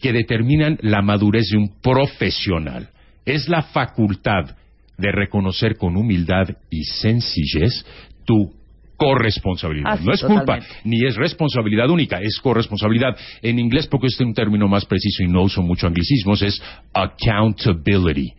Speaker 4: que determinan la madurez de un profesional es la facultad de reconocer con humildad y sencillez tu corresponsabilidad. No es culpa,
Speaker 3: totalmente.
Speaker 4: ni es responsabilidad única, es corresponsabilidad. En inglés, porque este es un término más preciso y no uso mucho anglicismos, es accountability.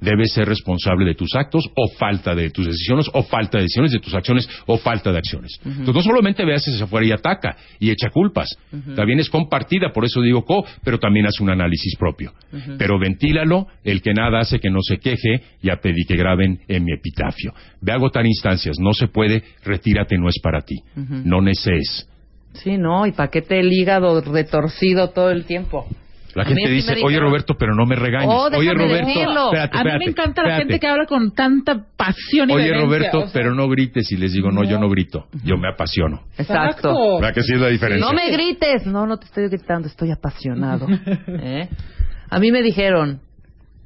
Speaker 4: Debes ser responsable de tus actos o falta de tus decisiones o falta de decisiones, de tus acciones o falta de acciones. Entonces no solamente veas hacia afuera y ataca y echa culpas. También es compartida, por eso digo co, pero también hace un análisis propio. Pero ventílalo, el que nada hace que no se queje, ya pedí que graben en mi epitafio. Ve a agotar instancias, no se puede, retírate, no es para ti. No neces.
Speaker 3: Sí, no, y paquete el hígado retorcido todo el tiempo.
Speaker 4: La
Speaker 3: A
Speaker 4: gente dice, oye Roberto, pero no me regañes.
Speaker 3: Oh,
Speaker 4: oye Roberto, espérate,
Speaker 5: a mí me encanta la gente que habla con tanta pasión y
Speaker 4: Oye Roberto,
Speaker 5: o sea,
Speaker 4: pero no grites y les digo, no, yo no grito, yo me apasiono.
Speaker 3: Exacto.
Speaker 4: ¿Verdad que sí es la diferencia?
Speaker 3: No me grites. No, no te estoy gritando, estoy apasionado. *laughs* ¿Eh? A mí me dijeron,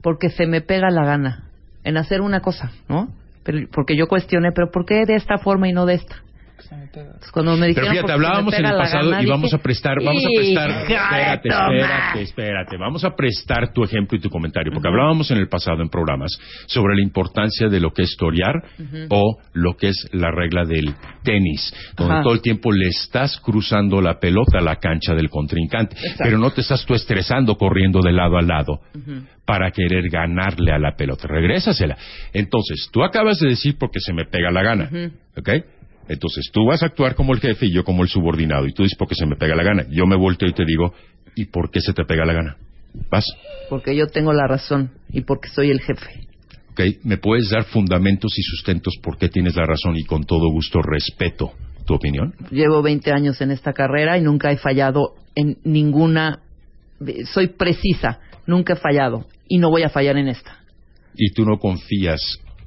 Speaker 3: porque se me pega la gana en hacer una cosa, ¿no? Pero, porque yo cuestioné, pero ¿por qué de esta forma y no de esta? Entonces, cuando me
Speaker 4: Pero
Speaker 3: dijeron,
Speaker 4: fíjate,
Speaker 3: se me
Speaker 4: hablábamos en el pasado
Speaker 3: gana,
Speaker 4: y vamos
Speaker 3: dije,
Speaker 4: a prestar, vamos a prestar,
Speaker 3: "Hija *laughs* de
Speaker 4: espérate,
Speaker 3: Tomás".
Speaker 4: espérate, espérate, vamos a prestar tu ejemplo y tu comentario, porque hablábamos en el pasado en programas sobre la importancia de lo que es torear o lo que es la regla del tenis, donde
Speaker 3: Ajá.
Speaker 4: todo el tiempo le estás cruzando la pelota a la cancha del contrincante, pero no te estás tú estresando corriendo de lado a lado para querer ganarle a la pelota. Regrésasela. Entonces, tú acabas de decir porque se me pega la gana, ¿ok? Entonces, tú vas a actuar como el jefe y yo como el subordinado. Y tú dices porque se me pega la gana. Yo me volteo y te digo, ¿y por qué se te pega la gana? Vas.
Speaker 3: Porque yo tengo la razón y porque soy el jefe.
Speaker 4: ¿Ok? ¿Me puedes dar fundamentos y sustentos por qué tienes la razón y con todo gusto respeto tu opinión?
Speaker 3: Llevo 20 años en esta carrera y nunca he fallado en ninguna. Soy precisa, nunca he fallado y no voy a fallar en esta.
Speaker 4: Y tú no confías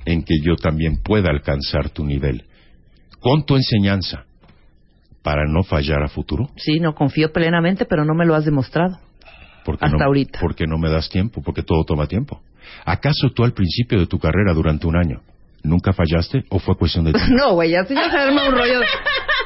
Speaker 4: en que yo también pueda alcanzar tu nivel con tu enseñanza para no fallar a futuro.
Speaker 3: Sí, no confío plenamente, pero no me lo has demostrado.
Speaker 4: Porque
Speaker 3: Hasta
Speaker 4: no,
Speaker 3: ahorita.
Speaker 4: Porque no me das tiempo, porque todo toma tiempo. ¿Acaso tú al principio de tu carrera durante un año nunca fallaste o fue cuestión de *laughs* tiempo?
Speaker 3: No, güey, así ya se arma un rollo.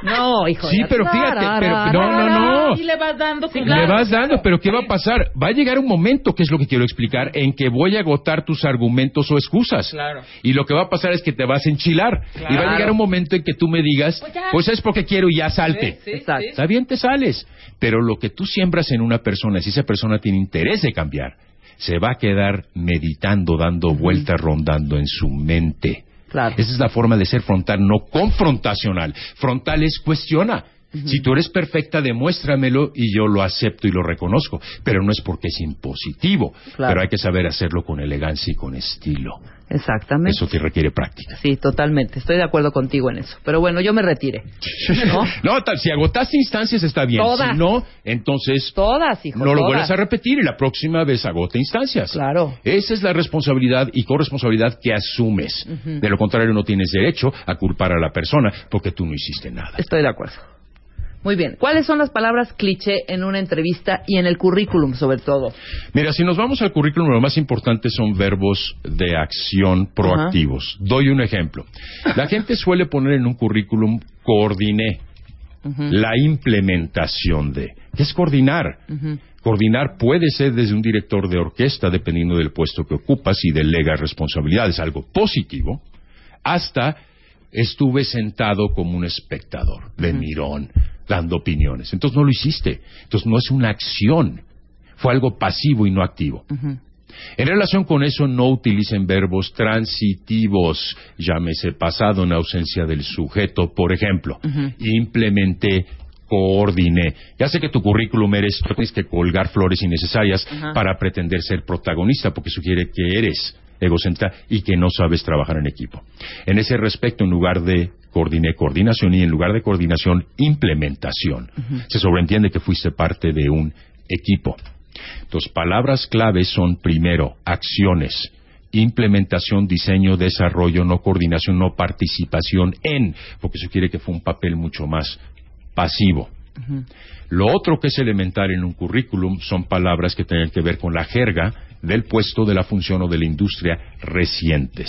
Speaker 3: No, hijo.
Speaker 4: Sí, pero fíjate, pero- no, no, no.
Speaker 5: Y le vas dando con
Speaker 4: Le vas dando, pero ¿qué va a pasar? Va a llegar un momento, que es lo que quiero explicar, en que voy a agotar tus argumentos o excusas.
Speaker 5: Claro.
Speaker 4: Y lo que va a pasar es que te vas a enchilar. Y va a llegar un momento en que tú me digas,
Speaker 5: Pues
Speaker 4: pues es porque quiero y ya salte.
Speaker 5: Sí, sí,
Speaker 3: Exacto.
Speaker 5: sí.
Speaker 4: Está bien, te sales. Pero lo que tú siembras en una persona, si esa persona tiene interés de cambiar, se va a quedar meditando, dando vueltas, rondando en su mente.
Speaker 3: Claro.
Speaker 4: Esa es la forma de ser frontal, no confrontacional. Frontal es cuestiona. Si tú eres perfecta, demuéstramelo y yo lo acepto y lo reconozco. Pero no es porque es impositivo.
Speaker 3: Claro.
Speaker 4: Pero hay que saber hacerlo con elegancia y con estilo.
Speaker 3: Exactamente.
Speaker 4: Eso te requiere práctica.
Speaker 3: Sí, totalmente. Estoy de acuerdo contigo en eso. Pero bueno, yo me retire. ¿No? *laughs*
Speaker 4: No, tal, si agotaste instancias está bien.
Speaker 3: Todas.
Speaker 4: Si no, entonces
Speaker 3: Todas, hijo.
Speaker 4: no lo vuelves a repetir y la próxima vez agote instancias.
Speaker 3: Claro.
Speaker 4: Esa es la responsabilidad y corresponsabilidad que asumes. De lo contrario, no tienes derecho a culpar a la persona porque tú no hiciste nada.
Speaker 3: Estoy de acuerdo. Muy bien. ¿Cuáles son las palabras cliché en una entrevista y en el currículum, sobre todo?
Speaker 4: Mira, si nos vamos al currículum, lo más importante son verbos de acción proactivos. Doy un ejemplo. La gente suele poner en un currículum coordiné la implementación de. ¿Qué es coordinar? Coordinar puede ser desde un director de orquesta, dependiendo del puesto que ocupas y delega responsabilidades, algo positivo, hasta estuve sentado como un espectador, de mirón, dando opiniones. Entonces no lo hiciste. Entonces no es una acción. Fue algo pasivo y no activo. En relación con eso, no utilicen verbos transitivos, llámese pasado en ausencia del sujeto, por ejemplo. Implementé, coordiné. Ya sé que tu currículum eres, tienes que colgar flores innecesarias para pretender ser protagonista, porque sugiere que eres egocentrista y que no sabes trabajar en equipo. En ese respecto, en lugar de coordiné, coordinación y en lugar de coordinación, implementación. Se sobreentiende que fuiste parte de un equipo. Entonces, palabras claves son primero, acciones, implementación, diseño, desarrollo, no coordinación, no participación en, porque eso quiere que fue un papel mucho más pasivo. Lo otro que es elemental en un currículum son palabras que tienen que ver con la jerga del puesto, de la función o de la industria recientes.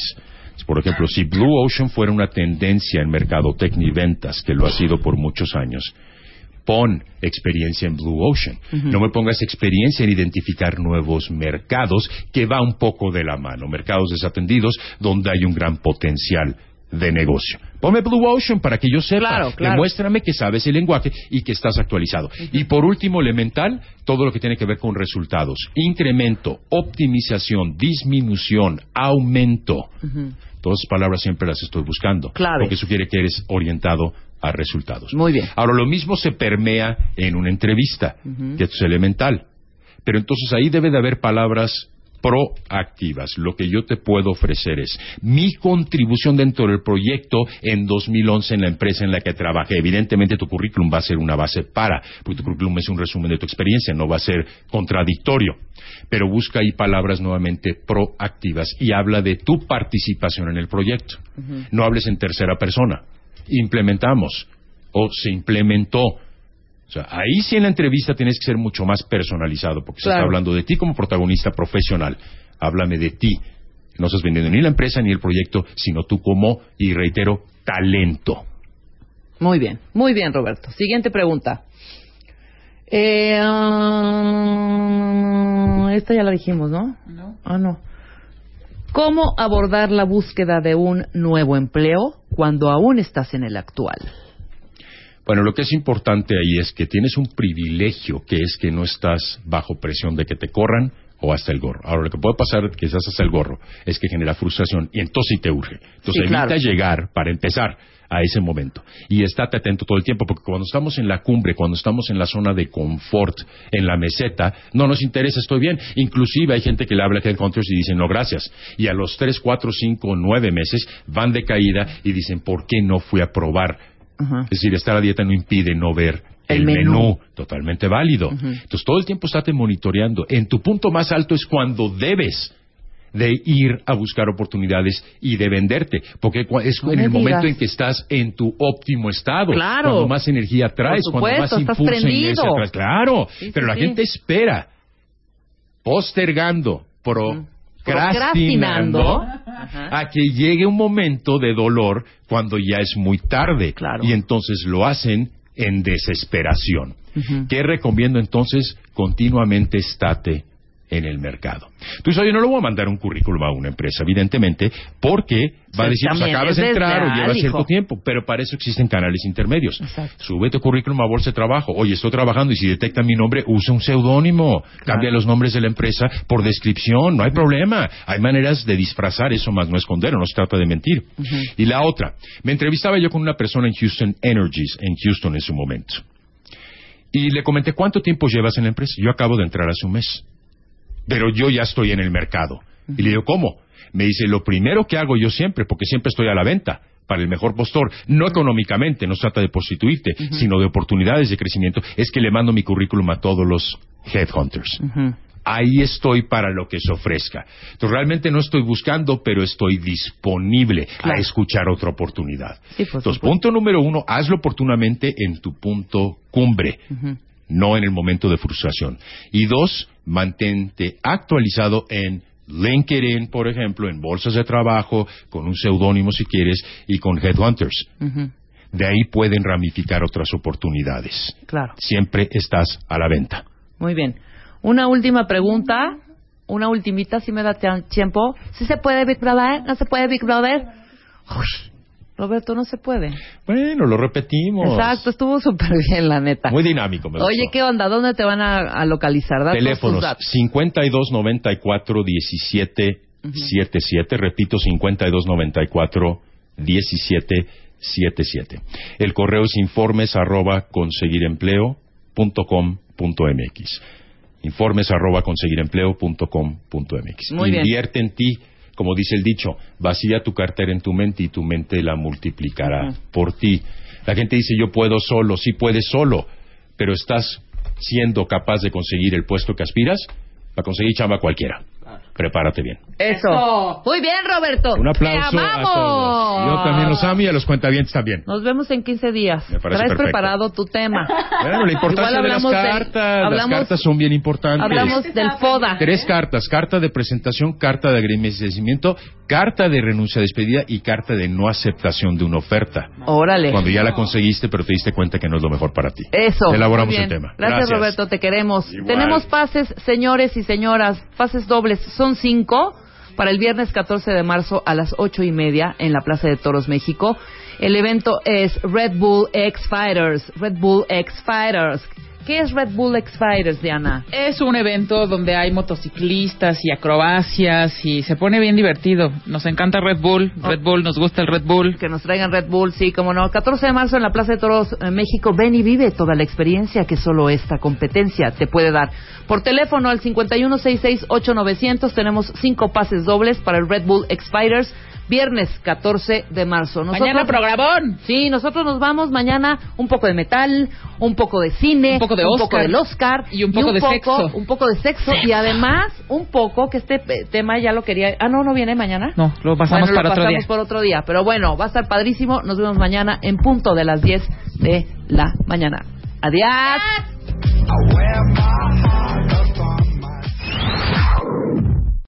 Speaker 4: Por ejemplo, si Blue Ocean fuera una tendencia en mercadotecnia y ventas, que lo ha sido por muchos años, pon experiencia en Blue Ocean. No me pongas experiencia en identificar nuevos mercados, que va un poco de la mano. Mercados desatendidos donde hay un gran potencial de negocio. Ponme Blue Ocean para que yo sepa.
Speaker 3: Claro, claro.
Speaker 4: Demuéstrame que sabes el lenguaje y que estás actualizado. Y por último, elemental, todo lo que tiene que ver con resultados. Incremento, optimización, disminución, aumento. Todas esas palabras siempre las estoy buscando.
Speaker 3: Clave.
Speaker 4: Porque sugiere que eres orientado a resultados.
Speaker 3: Muy bien.
Speaker 4: Ahora, lo mismo se permea en una entrevista, que esto es elemental. Pero entonces ahí debe de haber palabras proactivas. Lo que yo te puedo ofrecer es mi contribución dentro del proyecto en 2011 en la empresa en la que trabajé. Evidentemente tu currículum va a ser una base para, porque tu currículum es un resumen de tu experiencia, no va a ser contradictorio. Pero busca ahí palabras nuevamente proactivas y habla de tu participación en el proyecto. No hables en tercera persona. Implementamos o se implementó. O sea, ahí sí en la entrevista tienes que ser mucho más personalizado, porque se está hablando de ti como protagonista profesional. Háblame de ti. No estás vendiendo ni la empresa ni el proyecto, sino tú como, y reitero, talento.
Speaker 3: Muy bien, muy bien, Roberto. Siguiente pregunta. Eh, ah, esta ya la dijimos, ¿no?
Speaker 5: No.
Speaker 3: Ah, no. ¿Cómo abordar la búsqueda de un nuevo empleo cuando aún estás en el actual?
Speaker 4: Bueno, lo que es importante ahí es que tienes un privilegio, que es que no estás bajo presión de que te corran o hasta el gorro. Ahora, lo que puede pasar que estás hasta el gorro es que genera frustración y entonces sí te urge. Entonces
Speaker 3: Sí, claro.
Speaker 4: evita llegar para empezar a ese momento. Y estate atento todo el tiempo, porque cuando estamos en la cumbre, cuando estamos en la zona de confort, en la meseta, no nos interesa, estoy bien. Inclusive hay gente que le habla a Headhunters y dicen, no, gracias. Y a los tres, cuatro, cinco, nueve meses van de caída y dicen, ¿por qué no fui a probar?
Speaker 3: Ajá.
Speaker 4: Es decir, estar a dieta no impide no ver
Speaker 3: El
Speaker 4: el,
Speaker 3: menú.
Speaker 4: menú. Totalmente válido. Entonces, todo el tiempo estate monitoreando. En tu punto más alto es cuando debes de ir a buscar oportunidades y de venderte, porque es
Speaker 3: No
Speaker 4: en el momento en que estás en tu óptimo estado,
Speaker 3: Claro.
Speaker 4: cuando más energía traes,
Speaker 3: Por
Speaker 4: cuando más
Speaker 3: supuesto,
Speaker 4: impulso en atrás. Claro,
Speaker 3: Sí, sí,
Speaker 4: pero la
Speaker 3: sí.
Speaker 4: gente espera, postergando, Procrastinando.
Speaker 3: Ajá.
Speaker 4: a que llegue un momento de dolor cuando ya es muy tarde.
Speaker 3: Claro.
Speaker 4: Y entonces lo hacen en desesperación. ¿Qué recomiendo entonces? Continuamente estate en el mercado. Dices, oye, no le voy a mandar un currículum a una empresa, evidentemente, porque va a decir, pues acabas de entrar o llevas cierto
Speaker 3: hijo.
Speaker 4: tiempo, pero para eso existen canales intermedios.
Speaker 3: Exacto.
Speaker 4: Sube tu currículum a bolsa de trabajo. Oye, estoy trabajando y si detecta mi nombre, usa un seudónimo. Cambia los nombres de la empresa por descripción, no hay problema. Hay maneras de disfrazar eso, más no esconderlo, no se trata de mentir. Y la otra, me entrevistaba yo con una persona en Houston Energies, en Houston en su momento. Y le comenté, ¿cuánto tiempo llevas en la empresa? Yo acabo de entrar hace un mes. Pero yo ya estoy en el mercado. Y le digo, ¿cómo? Me dice, lo primero que hago yo siempre, porque siempre estoy a la venta, para el mejor postor, no económicamente, no se trata de prostituirte, sino de oportunidades de crecimiento, es que le mando mi currículum a todos los headhunters. Ahí estoy para lo que se ofrezca. Entonces, realmente no estoy buscando, pero estoy disponible
Speaker 3: Claro.
Speaker 4: a escuchar otra oportunidad.
Speaker 3: Sí,
Speaker 4: Entonces,
Speaker 3: supuesto.
Speaker 4: punto número uno, hazlo oportunamente en tu punto cumbre, no en el momento de frustración. Y dos, mantente actualizado en LinkedIn, por ejemplo, en bolsas de trabajo, con un seudónimo si quieres, y con headhunters. De ahí pueden ramificar otras oportunidades.
Speaker 3: Claro.
Speaker 4: Siempre estás a la venta.
Speaker 3: Muy bien. Una última pregunta. Una ultimita, si me da tiempo. ¿Sí se puede, Big Brother? ¿No se puede, Big Brother? Uy, Roberto, no se puede.
Speaker 4: Bueno, lo repetimos.
Speaker 3: Exacto, estuvo súper bien, la neta.
Speaker 4: Muy dinámico. Me
Speaker 3: Oye,
Speaker 4: gustó.
Speaker 3: ¿qué onda? ¿Dónde te van a, a localizar?
Speaker 4: Teléfonos
Speaker 3: datos.
Speaker 4: 52 94 17 77. Repito, 52 94 17 77. El correo es informes arroba conseguirempleo.com.mx. Informes arroba conseguirempleo.com.mx. Invierte en ti. Como dice el dicho, vacía tu cartera en tu mente y tu mente la multiplicará por ti. La gente dice, yo puedo solo, sí puedes solo, pero estás siendo capaz de conseguir el puesto que aspiras, para conseguir chamba cualquiera. Prepárate bien.
Speaker 3: Eso.
Speaker 5: Eso.
Speaker 3: Muy bien, Roberto.
Speaker 4: Un aplauso
Speaker 3: ¡Te
Speaker 4: a
Speaker 3: amamos!
Speaker 4: todos. Yo también los amo y a los cuentavientes también.
Speaker 3: Nos vemos en 15 días.
Speaker 4: Me parece
Speaker 3: Traes
Speaker 4: perfecto.
Speaker 3: preparado tu tema. *laughs*
Speaker 4: Bueno, la importancia de las
Speaker 3: hablamos del-
Speaker 4: cartas. las
Speaker 3: hablamos-
Speaker 4: cartas son bien importantes.
Speaker 3: Hablamos del FODA.
Speaker 4: Tres cartas, carta de presentación, carta de agradecimiento, carta de renuncia a despedida y carta de no aceptación de una oferta.
Speaker 3: Órale.
Speaker 4: Cuando ya la conseguiste, pero te diste cuenta que no es lo mejor para ti.
Speaker 3: Eso.
Speaker 4: Elaboramos el tema.
Speaker 3: Gracias, Roberto, te queremos.
Speaker 4: Igual.
Speaker 3: Tenemos pases, señores y señoras, pases dobles. Son cinco para el viernes 14 de marzo a las ocho y media en la Plaza de Toros, México. El evento es Red Bull X Fighters. Red Bull X Fighters. ¿Qué es Red Bull X Fighters, Diana?
Speaker 5: Es un evento donde hay motociclistas y acrobacias y se pone bien divertido. Nos encanta Red Bull. Red Bull, nos gusta el Red Bull.
Speaker 3: Que nos traigan Red Bull, sí, como no. 14 de marzo en la Plaza de Toros, en México. Ven y vive toda la experiencia que solo esta competencia te puede dar. Por teléfono al 51668900 tenemos cinco pases dobles para el Red Bull X Fighters. Viernes 14 de marzo.
Speaker 5: Mañana programón.
Speaker 3: Sí, nosotros nos vamos mañana un poco de metal, un poco de cine,
Speaker 5: Un poco de
Speaker 3: un
Speaker 5: Oscar,
Speaker 3: poco del Oscar
Speaker 5: y un poco de poco, sexo.
Speaker 3: Un poco de sexo, y además un poco que este eh, tema ya lo quería. Ah, no, no viene mañana.
Speaker 5: No, lo pasamos
Speaker 3: bueno,
Speaker 5: para
Speaker 3: lo pasamos por otro día. Pero bueno, va a estar padrísimo. Nos vemos mañana en punto de las 10 de la mañana. Adiós.